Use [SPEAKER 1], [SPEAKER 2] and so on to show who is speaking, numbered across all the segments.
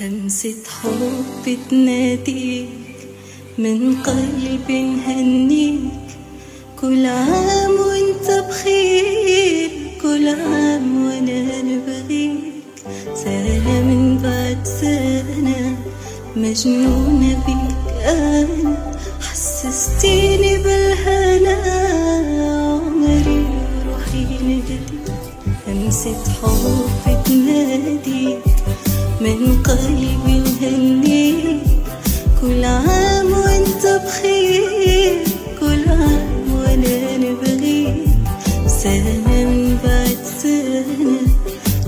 [SPEAKER 1] همسة حب تناديك من قلبي نهنيك كل عام وانت بخير كل عام وأنا بغيك سنة من بعد سنة مجنونة بيك أنا حسستيني بالهنا عمري وروحي نهديك همسة حب تناديك من قلبي نهنيك كل عام وانت بخير كل عام وأنا نبغيك سنة من بعد سنة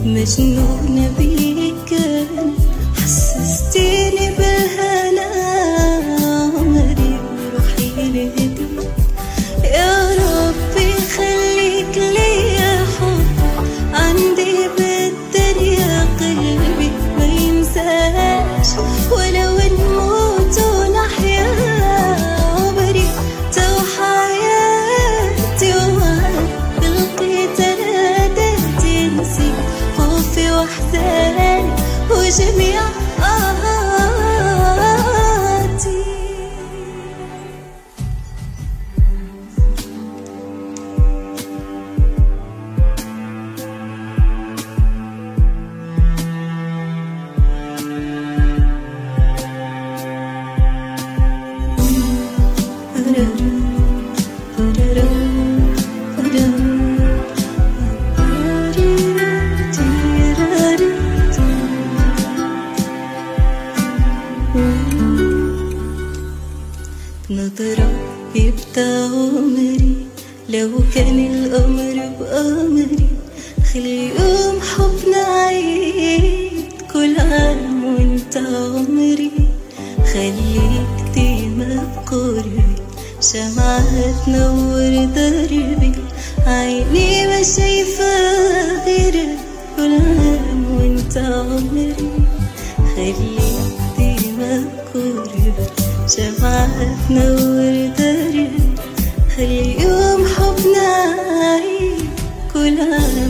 [SPEAKER 1] مجنونة بيك. وجميع آهاتي نظرة يبقى عمري لو كان الأمر بأمري خلي يوم حبنا عيد. كل عام وانت عمري. خليك ديما بقربي. شمعة تنور دربي. عيني ما شايفة غيرك. شمعة تنور دربي خلي يوم حبنا عيد كل عام